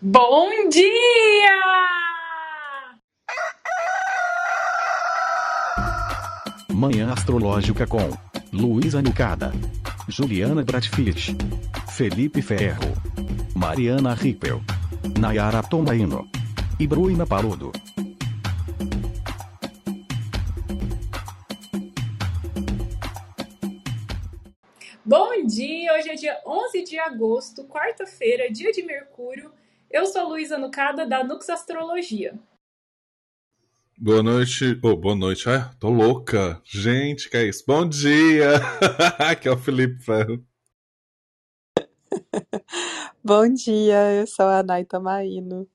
Bom dia! Manhã Astrológica com Luísa Nucada, Juliana Bratfish, Felipe Ferro, Mariana Rippel, Nayara Tomaino e Bruna Paludo. Bom dia! Hoje é dia 11 de agosto, quarta-feira, dia de Mercúrio. Eu sou a Luísa Nucada, da Nux Astrologia. Boa noite. Oh, boa noite. Ah, tô louca. Gente, que é isso? Bom dia! Aqui é o Felipe Ferro. Bom dia, eu sou a Nay Tomaino.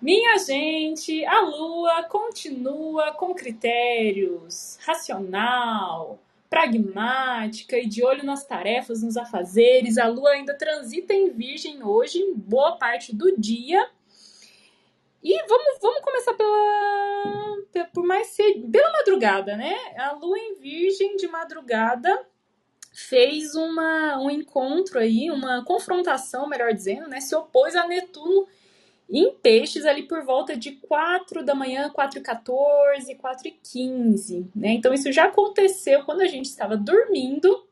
Minha gente, a Lua continua com critérios, racional, pragmática e de olho nas tarefas, nos afazeres. A Lua ainda transita em Virgem hoje, em boa parte do dia. E vamos, vamos começar pela, pe- por mais cedo, pela madrugada, né? A Lua em Virgem de madrugada fez uma, um encontro aí, uma confrontação, melhor dizendo, né? Se opôs a Netuno em peixes ali por volta de 4 da manhã, 4 e 14, 4 e 15, né? Então isso já aconteceu quando a gente estava dormindo.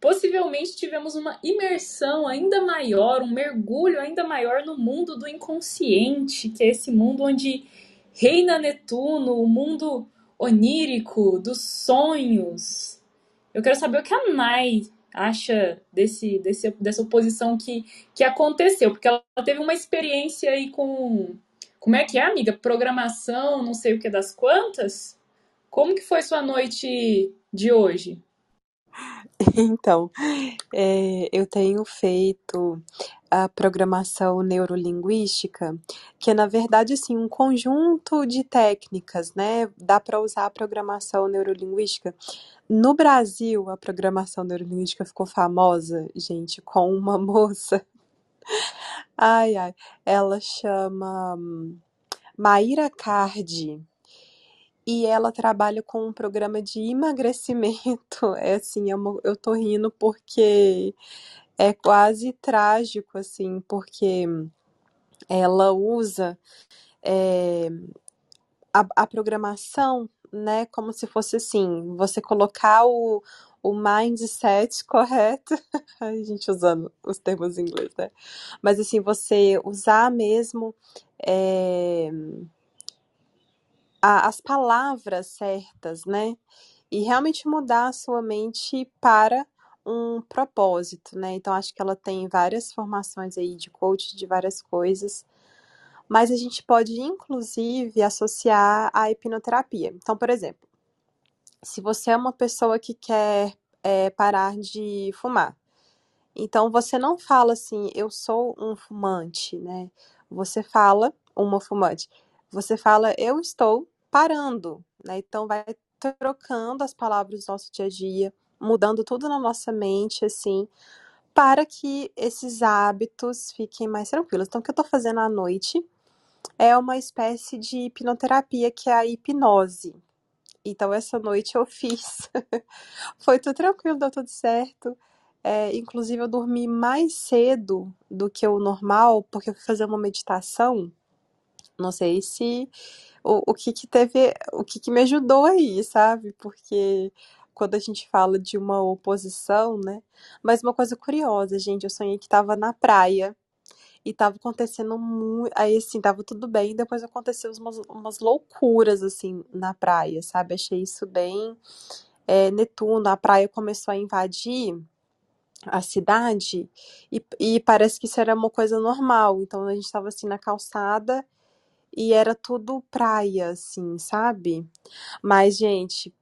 Possivelmente tivemos uma imersão ainda maior, um mergulho ainda maior no mundo do inconsciente, que é esse mundo onde reina Netuno, o mundo onírico, dos sonhos. Eu quero saber o que a Nai acha desse, desse, dessa oposição que, que aconteceu, porque ela teve uma experiência aí com. Como é que é, amiga? Programação, não sei o que das quantas? Como que foi sua noite de hoje? Então, é, eu tenho feito a programação neurolinguística, que é, na verdade, assim, um conjunto de técnicas, né? Dá para usar a programação neurolinguística. No Brasil, a programação neurolinguística ficou famosa, gente, com uma moça. Ai, ai, ela chama hum, Maíra Cardi. E ela trabalha com um programa de emagrecimento. É assim, é eu tô rindo porque é quase trágico, assim, porque ela usa é, a, a programação, né, como se fosse assim, você colocar o, o mindset correto, a gente usando os termos em inglês, né? Mas assim, você usar mesmo é, a- as palavras certas, né? E realmente mudar a sua mente para um propósito, né? Então, acho que ela tem várias formações aí de coach de várias coisas, mas a gente pode, inclusive, associar à hipnoterapia. Então, por exemplo, se você é uma pessoa que quer é, parar de fumar, então você não fala assim, eu sou um fumante, né? Você fala uma fumante. Você fala, eu estou parando, né? Então vai trocando as palavras do nosso dia a dia, mudando tudo na nossa mente, assim, para que esses hábitos fiquem mais tranquilos. Então, o que eu tô fazendo à noite é uma espécie de hipnoterapia, que é a hipnose. Então, essa noite eu fiz. Foi tudo tranquilo, deu tudo certo. É, inclusive, eu dormi mais cedo do que o normal, porque eu fui fazer uma meditação. Não sei se o, o que que teve, o que que me ajudou aí, sabe? Porque quando a gente fala de uma oposição, né? Mas uma coisa curiosa, gente, eu sonhei que tava na praia e tava acontecendo muito. Aí, assim, tava tudo bem, depois aconteceu umas, umas loucuras, assim, na praia, sabe? Achei isso bem. É, Netuno, a praia começou a invadir a cidade e, e parece que isso era uma coisa normal. Então a gente tava assim na calçada e era tudo praia, assim, sabe? Mas, gente,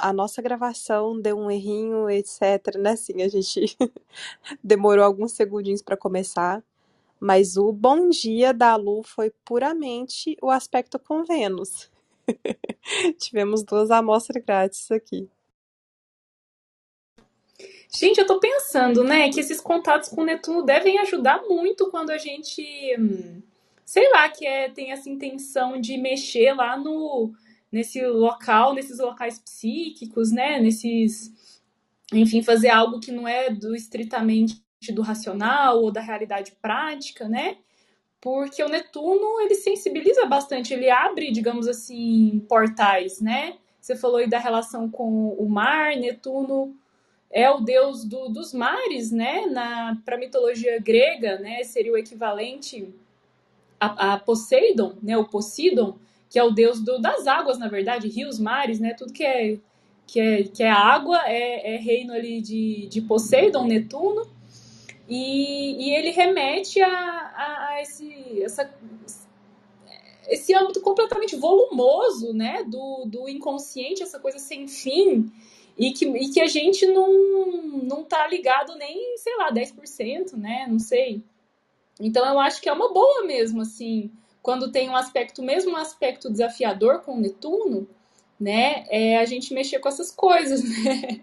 a nossa gravação deu um errinho, etc, né? Assim, a gente demorou alguns segundinhos para começar, mas o bom dia da Lu foi puramente o aspecto com Vênus. Tivemos duas amostras grátis aqui. Gente, eu tô pensando, né, que esses contatos com Netuno devem ajudar muito quando a gente, hum, sei lá, que é, tem essa intenção de mexer lá no nesse local, nesses locais psíquicos, né, nesses, enfim, fazer algo que não é do estritamente do racional ou da realidade prática, né? Porque o Netuno, ele sensibiliza bastante, ele abre, digamos assim, portais, né? Você falou aí da relação com o mar, Netuno é o deus do, dos mares, né? Para a mitologia grega, né? Seria o equivalente a, a Poseidon, né? O Poseidon, que é o deus do, das águas, na verdade, rios, mares, né? Tudo que é que é, que é água é, é reino ali de, de Poseidon, Netuno. E, e ele remete a, a, a esse, essa, esse âmbito completamente volumoso, né, do, do inconsciente, essa coisa sem fim, e que, e que a gente não, não tá ligado nem, sei lá, 10%, né, não sei. Então eu acho que é uma boa mesmo, assim, quando tem um aspecto, mesmo um aspecto desafiador com Netuno, né, é a gente mexer com essas coisas, né?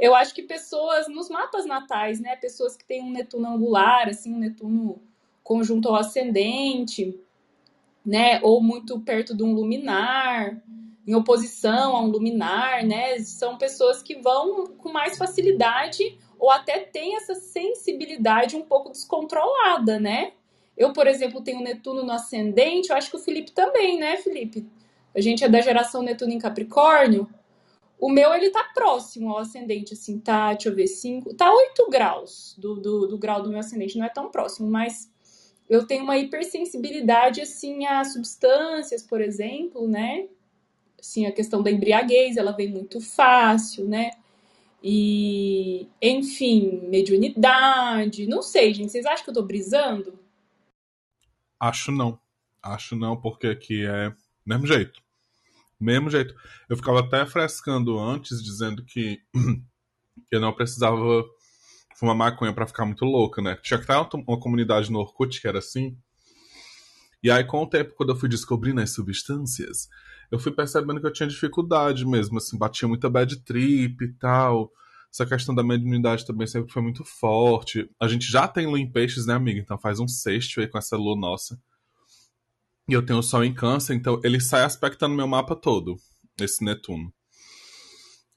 Eu acho que pessoas nos mapas natais, né, pessoas que têm um Netuno angular, assim, um Netuno conjunto ao ascendente, né, ou muito perto de um luminar, em oposição a um luminar, né, são pessoas que vão com mais facilidade ou até têm essa sensibilidade um pouco descontrolada, né? Eu, por exemplo, tenho Netuno no ascendente, eu acho que o Felipe também, né, Felipe? A gente é da geração Netuno em Capricórnio. O meu, ele tá próximo ao ascendente, assim, tá, deixa eu ver, 5, tá 8 graus do, do, do grau do meu ascendente, não é tão próximo, mas eu tenho uma hipersensibilidade, assim, a substâncias, por exemplo, né? Assim, a questão da embriaguez, ela vem muito fácil, né? E, enfim, mediunidade, não sei, gente, vocês acham que eu tô brisando? Acho não. Acho não, porque aqui é mesmo jeito. Mesmo jeito. Eu ficava até frescando antes, dizendo que eu não precisava fumar maconha para ficar muito louca, né? Tinha que estar uma comunidade no Orkut que era assim. E aí, com o tempo, quando eu fui descobrindo as substâncias, eu fui percebendo que eu tinha dificuldade mesmo, assim, batia muita bad trip e tal. Essa questão da mediunidade também sempre foi muito forte. A gente já tem lua em peixes, né, amiga? Então faz um sexto aí com essa lua nossa. E eu tenho o Sol em Câncer, então ele sai aspectando meu mapa todo, esse Netuno.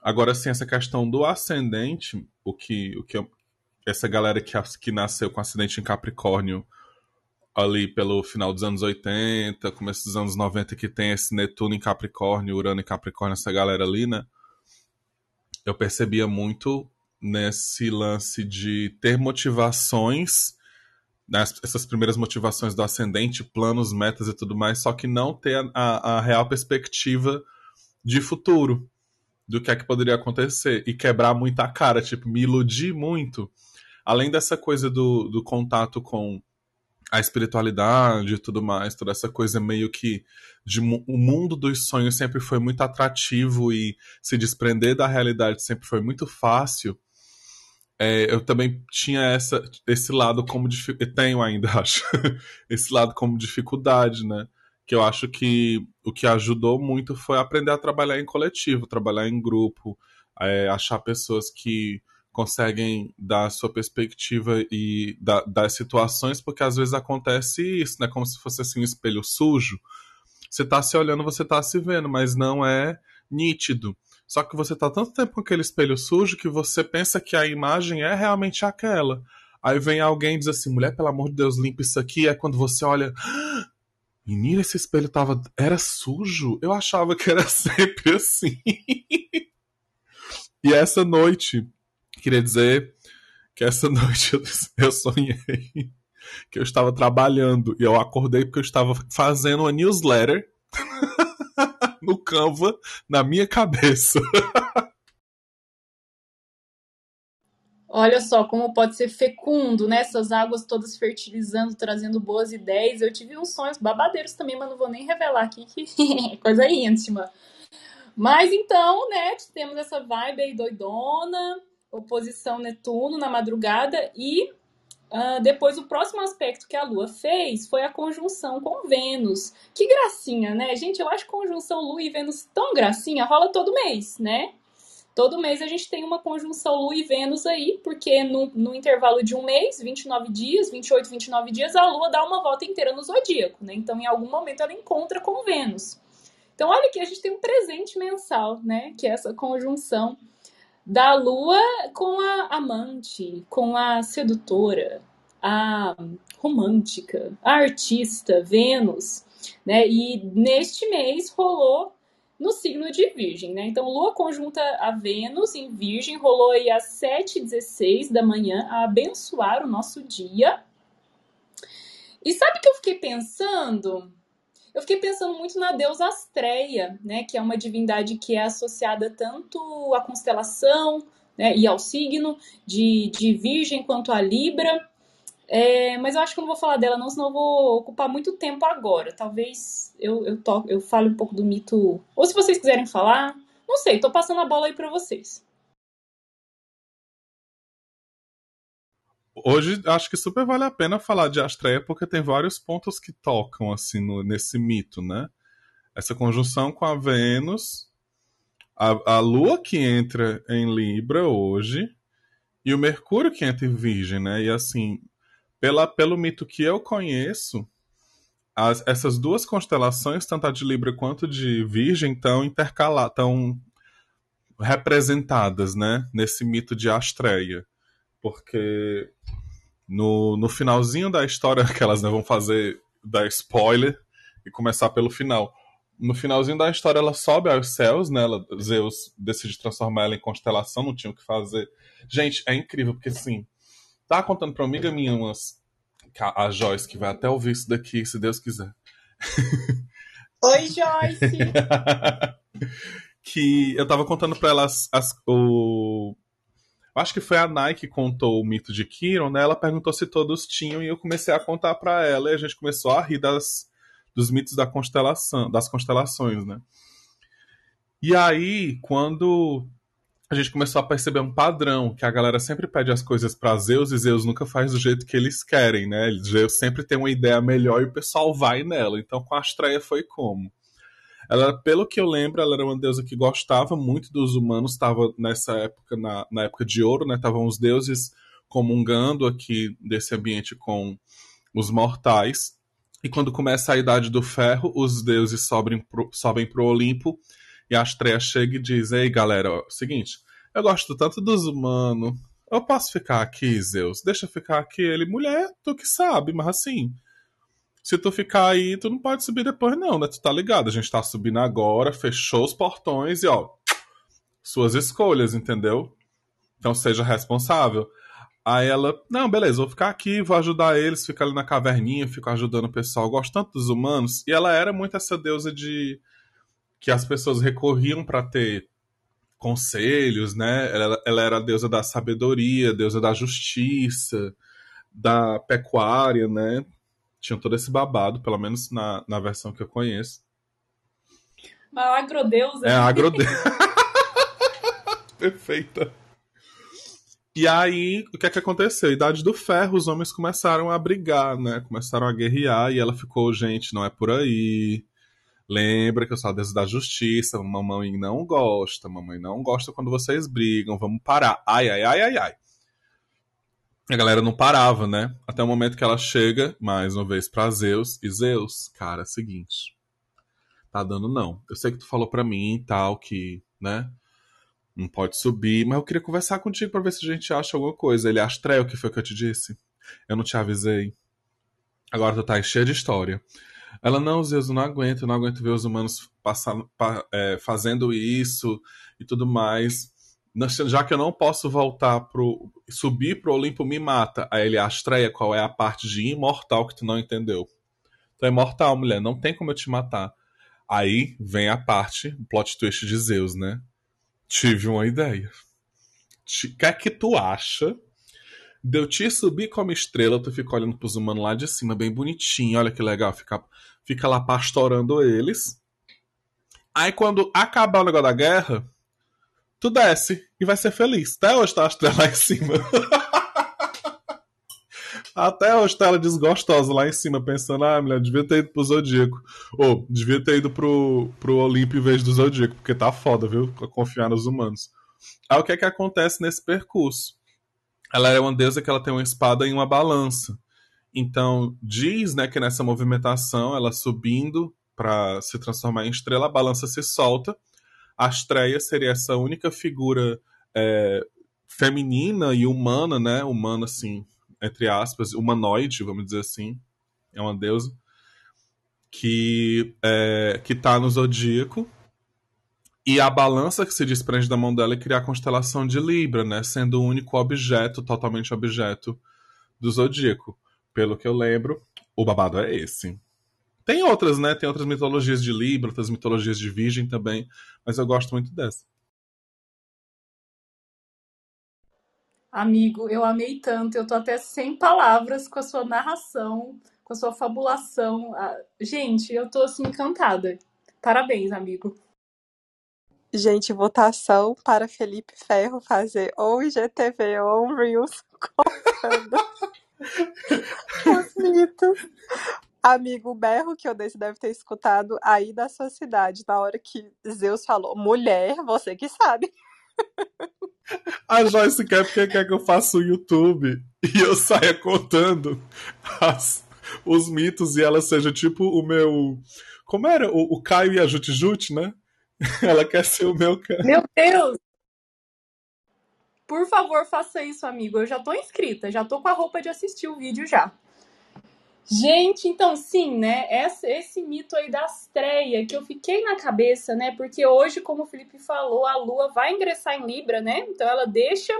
Agora, sim, essa questão do ascendente, o que, o que eu, essa galera que, que nasceu com acidente em Capricórnio ali pelo final dos anos 80, começo dos anos 90, que tem esse Netuno em Capricórnio, Urano em Capricórnio, essa galera ali, né? Eu percebia muito nesse lance de ter motivações né, essas primeiras motivações do ascendente, planos, metas e tudo mais, só que não ter a, a, a, real perspectiva de futuro do que é que poderia acontecer e quebrar muita cara, tipo, me iludir muito. Além dessa coisa do, do contato com a espiritualidade e tudo mais, toda essa coisa meio que de, o mundo dos sonhos sempre foi muito atrativo e se desprender da realidade sempre foi muito fácil é, eu também tinha essa, esse lado como. Tenho ainda, acho. esse lado como dificuldade, né? Que eu acho que o que ajudou muito foi aprender a trabalhar em coletivo, trabalhar em grupo, é, achar pessoas que conseguem dar a sua perspectiva e dar, das situações, porque às vezes acontece isso, né? Como se fosse assim um espelho sujo. Você tá se olhando, você tá se vendo, mas não é nítido. Só que você tá tanto tempo com aquele espelho sujo que você pensa que a imagem é realmente aquela. Aí vem alguém e diz assim: mulher, pelo amor de Deus, limpa isso aqui. É quando você olha. Ah, menina, esse espelho tava. Era sujo? Eu achava que era sempre assim. e essa noite, queria dizer que essa noite eu sonhei que eu estava trabalhando e eu acordei porque eu estava fazendo uma newsletter no Canva na minha cabeça. Olha só como pode ser fecundo, né? Essas águas todas fertilizando, trazendo boas ideias. Eu tive uns sonhos babadeiros também, mas não vou nem revelar aqui, que coisa íntima. Mas então, né, temos essa vibe aí doidona, oposição Netuno na madrugada e Uh, depois, o próximo aspecto que a Lua fez foi a conjunção com Vênus. Que gracinha, né? Gente, eu acho conjunção Lua e Vênus tão gracinha, rola todo mês, né? Todo mês a gente tem uma conjunção Lua e Vênus aí, porque no, no intervalo de um mês, 29 dias, 28, 29 dias, a Lua dá uma volta inteira no zodíaco, né? Então, em algum momento, ela encontra com Vênus. Então, olha aqui, a gente tem um presente mensal, né? Que é essa conjunção da lua com a amante, com a sedutora, a romântica, a artista, Vênus, né? E neste mês rolou no signo de Virgem, né? Então, Lua conjunta a Vênus em Virgem, rolou aí às 7h16 da manhã a abençoar o nosso dia. E sabe o que eu fiquei pensando? Eu fiquei pensando muito na deusa Astreia, né? Que é uma divindade que é associada tanto à constelação né, e ao signo de, de Virgem quanto a Libra. É, mas eu acho que eu não vou falar dela não, senão eu vou ocupar muito tempo agora. Talvez eu, eu, to, eu fale um pouco do mito. Ou se vocês quiserem falar, não sei, tô passando a bola aí para vocês. Hoje acho que super vale a pena falar de Astreia porque tem vários pontos que tocam assim no, nesse mito, né? Essa conjunção com a Vênus, a, a Lua que entra em Libra hoje e o Mercúrio que entra em Virgem, né? E assim, pela, pelo mito que eu conheço, as, essas duas constelações, tanto a de Libra quanto de Virgem, estão intercaladas, estão representadas, né, nesse mito de Astreia. Porque no, no finalzinho da história, que elas né, vão fazer da spoiler e começar pelo final. No finalzinho da história, ela sobe aos céus, né? Ela, Zeus decide transformar ela em constelação, não tinha o que fazer. Gente, é incrível, porque assim, Tá contando pra uma amiga minha umas. A Joyce, que vai até ouvir isso daqui, se Deus quiser. Oi, Joyce! que eu tava contando pra ela as, as, o. Acho que foi a Nike que contou o mito de Kiron, né? Ela perguntou se todos tinham e eu comecei a contar para ela e a gente começou a rir das, dos mitos da constelação, das constelações, né? E aí, quando a gente começou a perceber um padrão, que a galera sempre pede as coisas para Zeus e Zeus nunca faz do jeito que eles querem, né? Zeus sempre tem uma ideia melhor e o pessoal vai nela. Então com a Astreia foi como? Ela, pelo que eu lembro, ela era uma deusa que gostava muito dos humanos, estava nessa época, na, na época de ouro, né? Estavam os deuses comungando aqui desse ambiente com os mortais. E quando começa a Idade do Ferro, os deuses sobem pro, sobem pro Olimpo e a Astrea chega e diz: Ei, galera, ó, seguinte, eu gosto tanto dos humanos. Eu posso ficar aqui, Zeus? Deixa eu ficar aqui. Ele, mulher, tu que sabe, mas assim. Se tu ficar aí, tu não pode subir depois, não, né? Tu tá ligado? A gente tá subindo agora, fechou os portões e, ó, suas escolhas, entendeu? Então seja responsável. Aí ela, não, beleza, vou ficar aqui, vou ajudar eles, ficar ali na caverninha, fico ajudando o pessoal. Gosto tanto dos humanos. E ela era muito essa deusa de que as pessoas recorriam para ter conselhos, né? Ela, ela, era a deusa da sabedoria, deusa da justiça, da pecuária, né? Tinha todo esse babado, pelo menos na, na versão que eu conheço. Uma agrodeusa. É, agrodeusa. Perfeita. E aí, o que é que aconteceu? Idade do Ferro, os homens começaram a brigar, né? Começaram a guerrear e ela ficou, gente, não é por aí. Lembra que eu sou a deusa da justiça, mamãe não gosta, mamãe não gosta quando vocês brigam, vamos parar. Ai, ai, ai, ai, ai. A galera não parava, né? Até o momento que ela chega, mais uma vez, pra Zeus. E Zeus, cara, é seguinte. Tá dando não. Eu sei que tu falou pra mim e tal, que, né? Não pode subir, mas eu queria conversar contigo pra ver se a gente acha alguma coisa. Ele, Astrel, o que foi que eu te disse? Eu não te avisei. Agora tu tá cheia de história. Ela, não, Zeus, eu não aguento, eu não aguento ver os humanos passando, é, fazendo isso e tudo mais. Já que eu não posso voltar pro. subir pro Olimpo me mata. Aí ele, Astreia, qual é a parte de imortal que tu não entendeu? Tu é imortal, mulher, não tem como eu te matar. Aí vem a parte, o plot twist de Zeus, né? Tive uma ideia. O que é que tu acha de eu te subir como estrela, tu fica olhando pros humanos lá de cima, bem bonitinho, olha que legal, fica, fica lá pastorando eles. Aí quando acabar o negócio da guerra, tu desce e vai ser feliz. Até hoje tá a estrela lá em cima. Até hoje tá ela desgostosa lá em cima, pensando, ah, mulher, devia ter ido pro Zodíaco. Ou, devia ter ido pro, pro Olimpo em vez do Zodíaco, porque tá foda, viu? Confiar nos humanos. Aí o que é que acontece nesse percurso? ela é uma deusa que ela tem uma espada e uma balança. Então, diz né, que nessa movimentação, ela subindo para se transformar em estrela, a balança se solta. A Astreia seria essa única figura é, feminina e humana, né? Humana, assim, entre aspas, humanoide, vamos dizer assim. É uma deusa. Que, é, que tá no zodíaco. E a balança que se desprende da mão dela é criar a constelação de Libra, né? Sendo o único objeto, totalmente objeto, do zodíaco. Pelo que eu lembro, o babado é esse. Tem outras, né? Tem outras mitologias de Libra, outras mitologias de Virgem também, mas eu gosto muito dessa. Amigo, eu amei tanto, eu tô até sem palavras com a sua narração, com a sua fabulação. Ah, gente, eu tô assim encantada. Parabéns, amigo. Gente, votação para Felipe Ferro fazer ou IGTV ou um Reels contando os mitos. Amigo, o berro que eu dei, você deve ter escutado aí da sua cidade, na hora que Zeus falou, mulher, você que sabe. A Joyce quer porque quer que eu faça o YouTube e eu saia contando as, os mitos e ela seja tipo o meu. Como era? O, o Caio e a Jute, né? Ela quer ser o meu cara. Meu Deus! Por favor, faça isso, amigo. Eu já tô inscrita, já tô com a roupa de assistir o vídeo já. Gente, então sim, né? Esse, esse mito aí da estreia que eu fiquei na cabeça, né? Porque hoje, como o Felipe falou, a Lua vai ingressar em Libra, né? Então ela deixa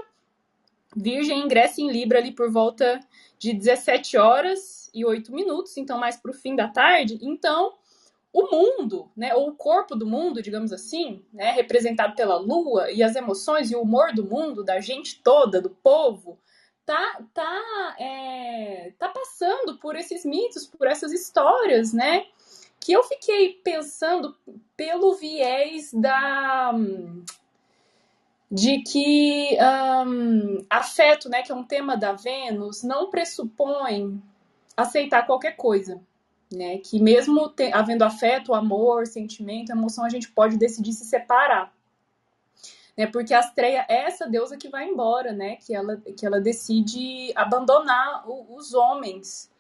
Virgem ingressa em Libra ali por volta de 17 horas e 8 minutos, então mais pro fim da tarde. Então, o mundo, né, ou o corpo do mundo, digamos assim, né, representado pela lua e as emoções e o humor do mundo, da gente toda, do povo, tá, tá, é, tá passando por esses mitos, por essas histórias, né? Que eu fiquei pensando pelo viés da de que um, afeto, né, que é um tema da Vênus, não pressupõe aceitar qualquer coisa, né? Que mesmo te, havendo afeto, amor, sentimento, emoção, a gente pode decidir se separar né? Porque Astreia é essa deusa que vai embora, né? Que ela, que ela decide abandonar o, os homens,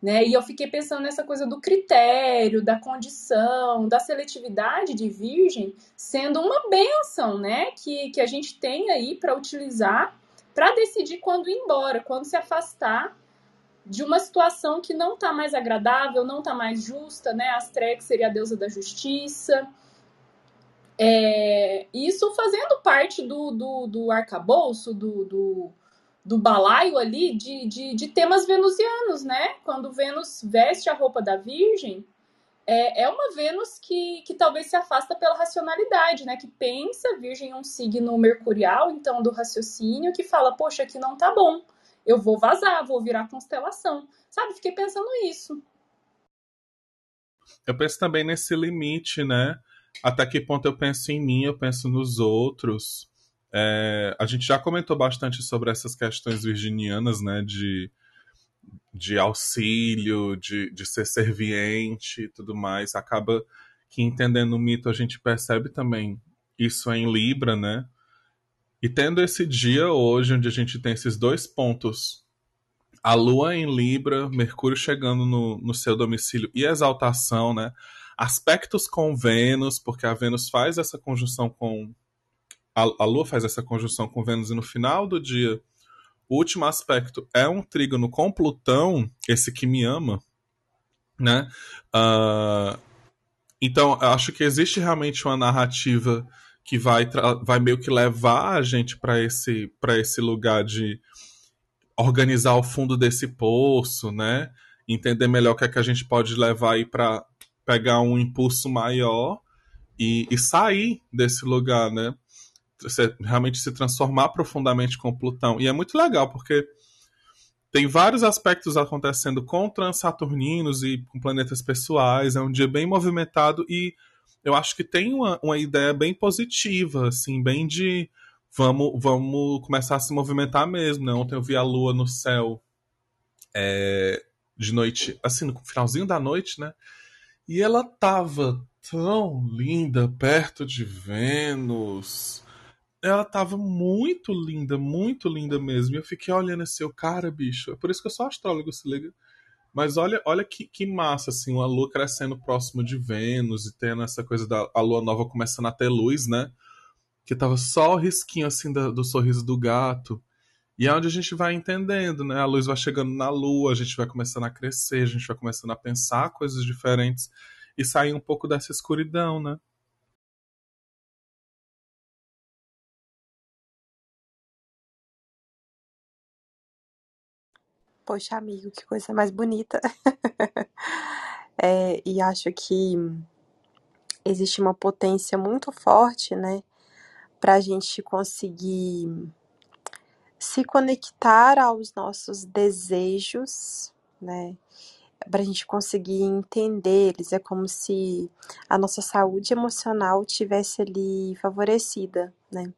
né? E eu fiquei pensando nessa coisa do critério, da condição, da seletividade de virgem sendo uma benção, né? Que, que a gente tem aí para utilizar para decidir quando ir embora, quando se afastar de uma situação que não está mais agradável, não está mais justa, né? A Astrea que seria a deusa da justiça, é, isso fazendo parte do, do, do arcabouço, do, do, do balaio ali de, de, de, temas venusianos, né? Quando Vênus veste a roupa da Virgem, é, é uma Vênus que, que talvez se afasta pela racionalidade, né? Que pensa, Virgem um signo mercurial, então do raciocínio, que fala, poxa, aqui não tá bom, eu vou vazar, vou virar constelação. Sabe, fiquei pensando isso. Eu penso também nesse limite, né? Até que ponto eu penso em mim, eu penso nos outros. É, a gente já comentou bastante sobre essas questões virginianas, né, de, de auxílio, de, de ser serviente e tudo mais. Acaba que entendendo o mito a gente percebe também isso em Libra, né? E tendo esse dia hoje, onde a gente tem esses dois pontos, a Lua em Libra, Mercúrio chegando no, no seu domicílio e exaltação, né? Aspectos com Vênus, porque a Vênus faz essa conjunção com. A, a Lua faz essa conjunção com Vênus e no final do dia, o último aspecto é um trígono com Plutão, esse que me ama, né? Uh, então, acho que existe realmente uma narrativa que vai, vai meio que levar a gente para esse, esse lugar de organizar o fundo desse poço, né? Entender melhor o que é que a gente pode levar aí para pegar um impulso maior e, e sair desse lugar, né? Você realmente se transformar profundamente com Plutão. E é muito legal, porque tem vários aspectos acontecendo com transaturninos e com planetas pessoais. É um dia bem movimentado e eu acho que tem uma, uma ideia bem positiva, assim, bem de vamos, vamos começar a se movimentar mesmo. Né? Ontem eu vi a lua no céu é, de noite, assim, no finalzinho da noite, né? E ela tava tão linda perto de Vênus. Ela tava muito linda, muito linda mesmo. E eu fiquei olhando seu cara, bicho. É por isso que eu sou astrólogo, se liga. Mas olha, olha que, que massa, assim, uma lua crescendo próximo de Vênus e tendo essa coisa da a lua nova começando a ter luz, né? que tava só o risquinho assim do, do sorriso do gato. E é onde a gente vai entendendo, né? A luz vai chegando na lua, a gente vai começando a crescer, a gente vai começando a pensar coisas diferentes e sair um pouco dessa escuridão, né? Poxa, amigo, que coisa mais bonita. É, e acho que existe uma potência muito forte, né, para a gente conseguir se conectar aos nossos desejos, né, para a gente conseguir entender eles. É como se a nossa saúde emocional tivesse ali favorecida, né.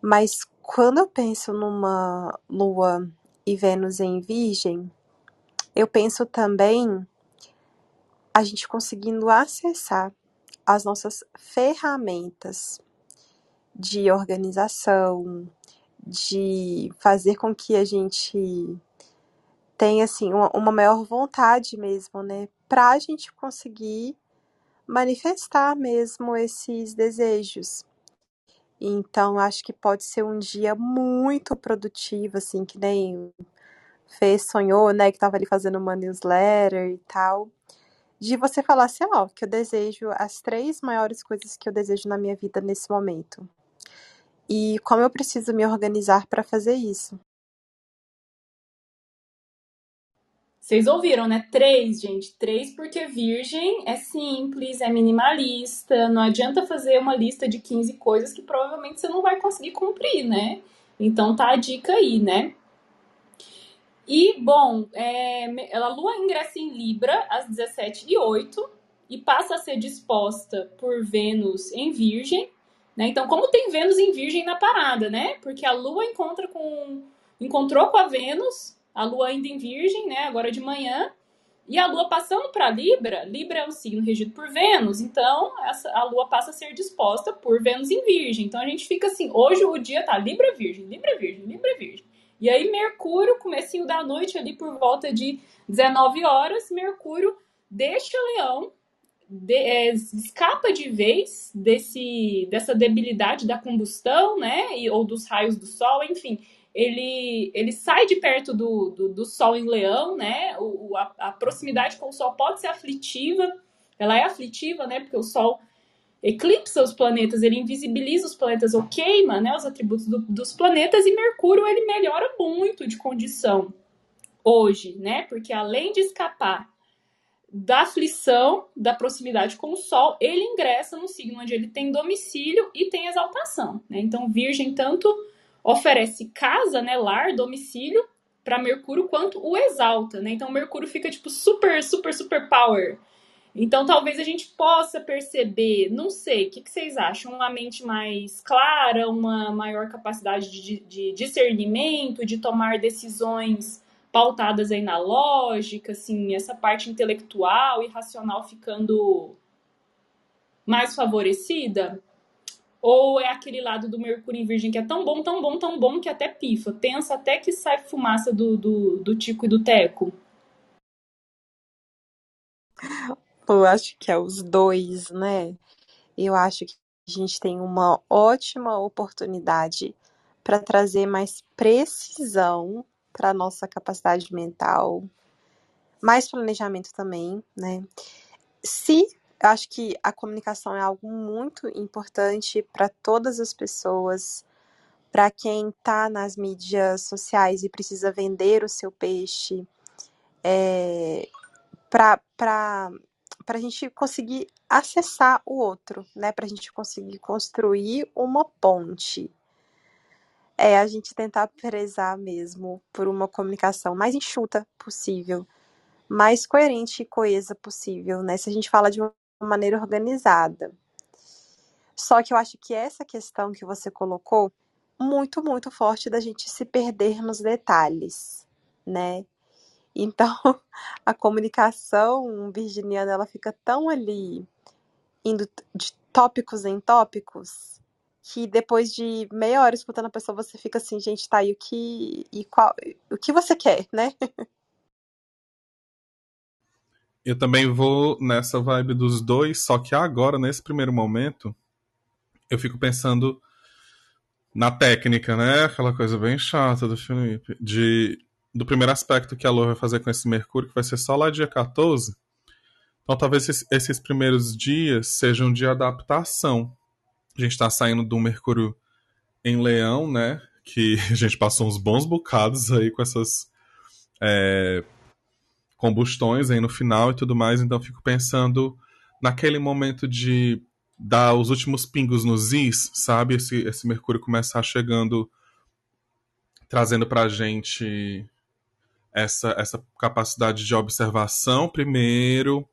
Mas quando eu penso numa lua e Vênus em Virgem, eu penso também a gente conseguindo acessar as nossas ferramentas de organização, de fazer com que a gente tenha assim uma, uma maior vontade mesmo, né, para a gente conseguir manifestar mesmo esses desejos. Então, acho que pode ser um dia muito produtivo, assim, que nem Fê sonhou, né, que estava ali fazendo uma newsletter e tal de você falar assim, ó, que eu desejo as três maiores coisas que eu desejo na minha vida nesse momento. E como eu preciso me organizar para fazer isso. Vocês ouviram, né? Três, gente. Três porque virgem é simples, é minimalista. Não adianta fazer uma lista de 15 coisas que provavelmente você não vai conseguir cumprir, né? Então tá a dica aí, né? E, bom, é, ela lua ingressa em Libra às 17 e 08 e passa a ser disposta por Vênus em Virgem. Né? Então, como tem Vênus em Virgem na parada, né? Porque a lua encontra com, encontrou com a Vênus, a lua ainda em Virgem, né? Agora de manhã. E a lua passando para Libra, Libra é um signo regido por Vênus, então essa, a lua passa a ser disposta por Vênus em Virgem. Então a gente fica assim, hoje o dia tá Libra Virgem, Libra Virgem, Libra Virgem. E aí Mercúrio, comecinho da noite ali por volta de 19 horas, Mercúrio deixa Leão, de, é, escapa de vez desse, dessa debilidade da combustão, né? E, ou dos raios do Sol, enfim. Ele, ele sai de perto do, do, do Sol em Leão, né? O, a, a proximidade com o Sol pode ser aflitiva, ela é aflitiva, né? Porque o Sol eclipsa os planetas, ele invisibiliza os planetas ou queima né, os atributos do, dos planetas e Mercúrio ele melhora muito de condição hoje, né? Porque além de escapar da aflição, da proximidade com o Sol, ele ingressa no signo onde ele tem domicílio e tem exaltação. Né? Então, Virgem tanto oferece casa, né, lar, domicílio para Mercúrio, quanto o exalta. Né? Então, Mercúrio fica tipo super, super, super power então, talvez a gente possa perceber, não sei, o que, que, vocês acham? Uma mente mais clara, uma maior capacidade de, de, discernimento, de tomar decisões pautadas aí na lógica, assim, essa parte intelectual e racional ficando mais favorecida? Ou é aquele lado do Mercúrio em Virgem que é tão bom, tão bom, tão bom que até pifa, tensa até que sai fumaça do, do, do Tico e do Teco? Eu acho que é os dois, né? Eu acho que a gente tem uma ótima oportunidade para trazer mais precisão para nossa capacidade mental, mais planejamento também, né? Se eu acho que a comunicação é algo muito importante para todas as pessoas, para quem está nas mídias sociais e precisa vender o seu peixe, é, para para a gente conseguir acessar o outro, né? Para a gente conseguir construir uma ponte. É a gente tentar prezar mesmo por uma comunicação mais enxuta possível, mais coerente e coesa possível, né? Se a gente fala de uma maneira organizada. Só que eu acho que essa questão que você colocou, muito, muito forte da gente se perder nos detalhes, né? Então, a comunicação virginiana ela fica tão ali indo de tópicos em tópicos que depois de meia hora escutando a pessoa você fica assim, gente, tá, e o que e qual o que você quer, né? Eu também vou nessa vibe dos dois, só que agora nesse primeiro momento eu fico pensando na técnica, né? Aquela coisa bem chata do Felipe. De, do primeiro aspecto que a Lua vai fazer com esse Mercúrio, que vai ser só lá dia 14. Então talvez esses, esses primeiros dias sejam de adaptação. A gente está saindo do Mercúrio em Leão, né? Que a gente passou uns bons bocados aí com essas é, combustões aí no final e tudo mais. Então fico pensando naquele momento de dar os últimos pingos nos is, sabe? Esse, esse Mercúrio começar chegando, trazendo pra gente essa, essa capacidade de observação primeiro,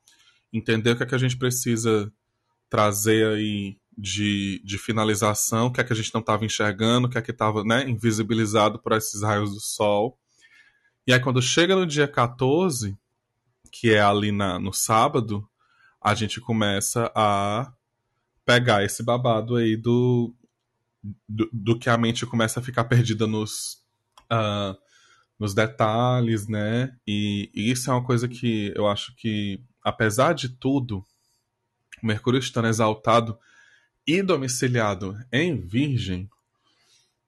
entender o que é que a gente precisa trazer aí de, de finalização, o que é que a gente não estava enxergando, o que é que estava né, invisibilizado por esses raios do sol. E aí quando chega no dia 14, que é ali na, no sábado, a gente começa a pegar esse babado aí do, do, do que a mente começa a ficar perdida nos, uh, nos detalhes, né? E, e, isso é uma coisa que eu acho que, apesar de tudo, o Mercúrio estando exaltado e domiciliado em Virgem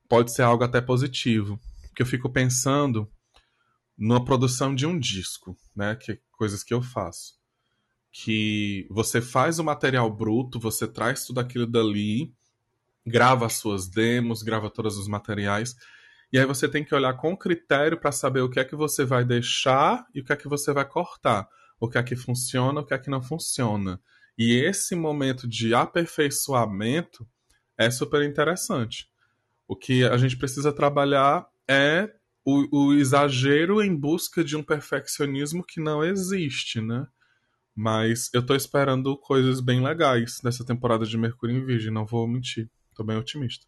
pode ser algo até positivo. Que eu fico pensando na produção de um disco, né? Que coisas que eu faço que você faz o material bruto, você traz tudo aquilo dali, grava as suas demos, grava todos os materiais, e aí você tem que olhar com critério para saber o que é que você vai deixar e o que é que você vai cortar, o que é que funciona, o que é que não funciona. E esse momento de aperfeiçoamento é super interessante. O que a gente precisa trabalhar é o, o exagero em busca de um perfeccionismo que não existe, né? Mas eu tô esperando coisas bem legais nessa temporada de Mercúrio em Virgem, não vou mentir. Tô bem otimista.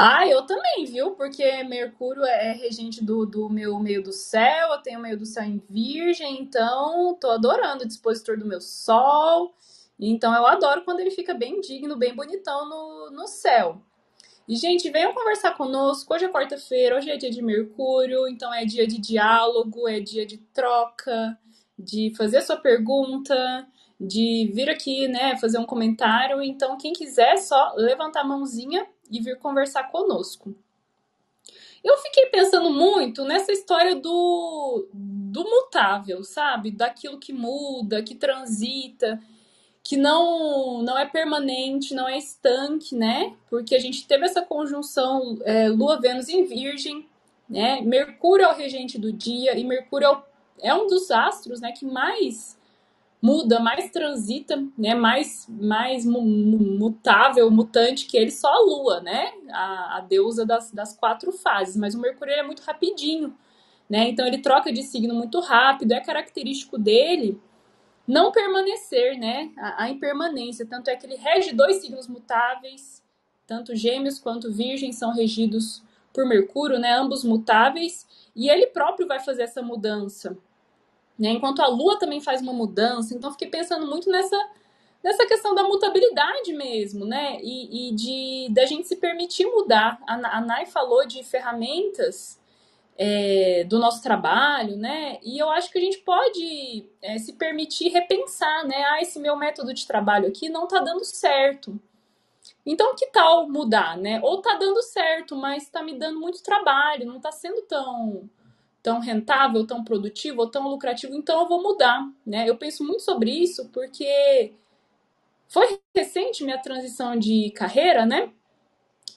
Ah, eu também, viu? Porque Mercúrio é regente do, do meu meio do céu, eu tenho meio do céu em Virgem, então tô adorando o dispositor do meu Sol. Então eu adoro quando ele fica bem digno, bem bonitão no, no céu. E, gente, venham conversar conosco. Hoje é quarta-feira, hoje é dia de Mercúrio, então é dia de diálogo, é dia de troca, de fazer sua pergunta, de vir aqui, né, fazer um comentário. Então, quem quiser, só levantar a mãozinha e vir conversar conosco. Eu fiquei pensando muito nessa história do, do mutável, sabe? Daquilo que muda, que transita que não, não é permanente, não é estanque, né? Porque a gente teve essa conjunção é, Lua-Vênus em Virgem, né? Mercúrio é o regente do dia e Mercúrio é, o, é um dos astros, né, que mais muda, mais transita, né, mais, mais mutável, mutante que ele, só a Lua, né, a, a deusa das, das quatro fases, mas o Mercúrio é muito rapidinho, né, então ele troca de signo muito rápido, é característico dele não permanecer, né? A, a, impermanência. Tanto é que ele rege dois signos mutáveis, tanto Gêmeos quanto Virgem são regidos por Mercúrio, né? Ambos mutáveis, e ele próprio vai fazer essa mudança. Né? Enquanto a Lua também faz uma mudança, então fiquei pensando muito nessa nessa questão da mutabilidade mesmo, né? E, e de da gente se permitir mudar. A, a Nai falou de ferramentas é, do nosso trabalho, né? E eu acho que a gente pode é, se permitir repensar, né? Ah, esse meu método de trabalho aqui não tá dando certo. Então, que tal mudar, né? Ou tá dando certo, mas tá me dando muito trabalho, não tá sendo tão tão rentável, tão produtivo ou tão lucrativo, então eu vou mudar, né? Eu penso muito sobre isso porque foi recente minha transição de carreira, né?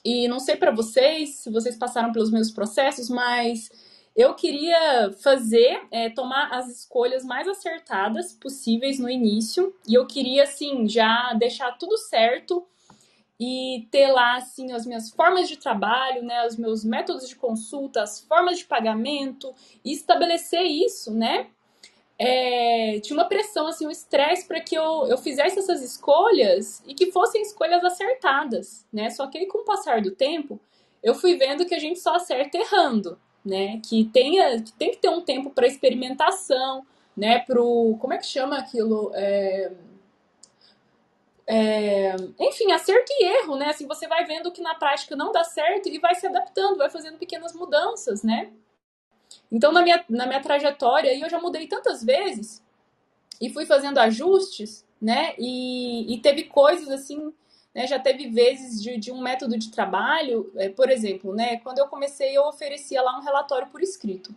E não sei para vocês, se vocês passaram pelos meus processos, mas eu queria fazer, é, tomar as escolhas mais acertadas possíveis no início. E eu queria, assim, já deixar tudo certo e ter lá, assim, as minhas formas de trabalho, né, os meus métodos de consulta, as formas de pagamento e estabelecer isso, né, é, tinha uma pressão, assim, um estresse para que eu, eu fizesse essas escolhas e que fossem escolhas acertadas, né? Só que aí, com o passar do tempo, eu fui vendo que a gente só acerta errando, né? Que, tenha, que tem que ter um tempo para experimentação, né? Pro, como é que chama aquilo? É, é, enfim, acerto e erro, né? Assim, você vai vendo que na prática não dá certo e vai se adaptando, vai fazendo pequenas mudanças, né? Então, na minha, na minha trajetória, eu já mudei tantas vezes e fui fazendo ajustes, né? E, e teve coisas assim né? Já teve vezes de, de um método de trabalho, é, por exemplo, né? Quando eu comecei, eu oferecia lá um relatório por escrito.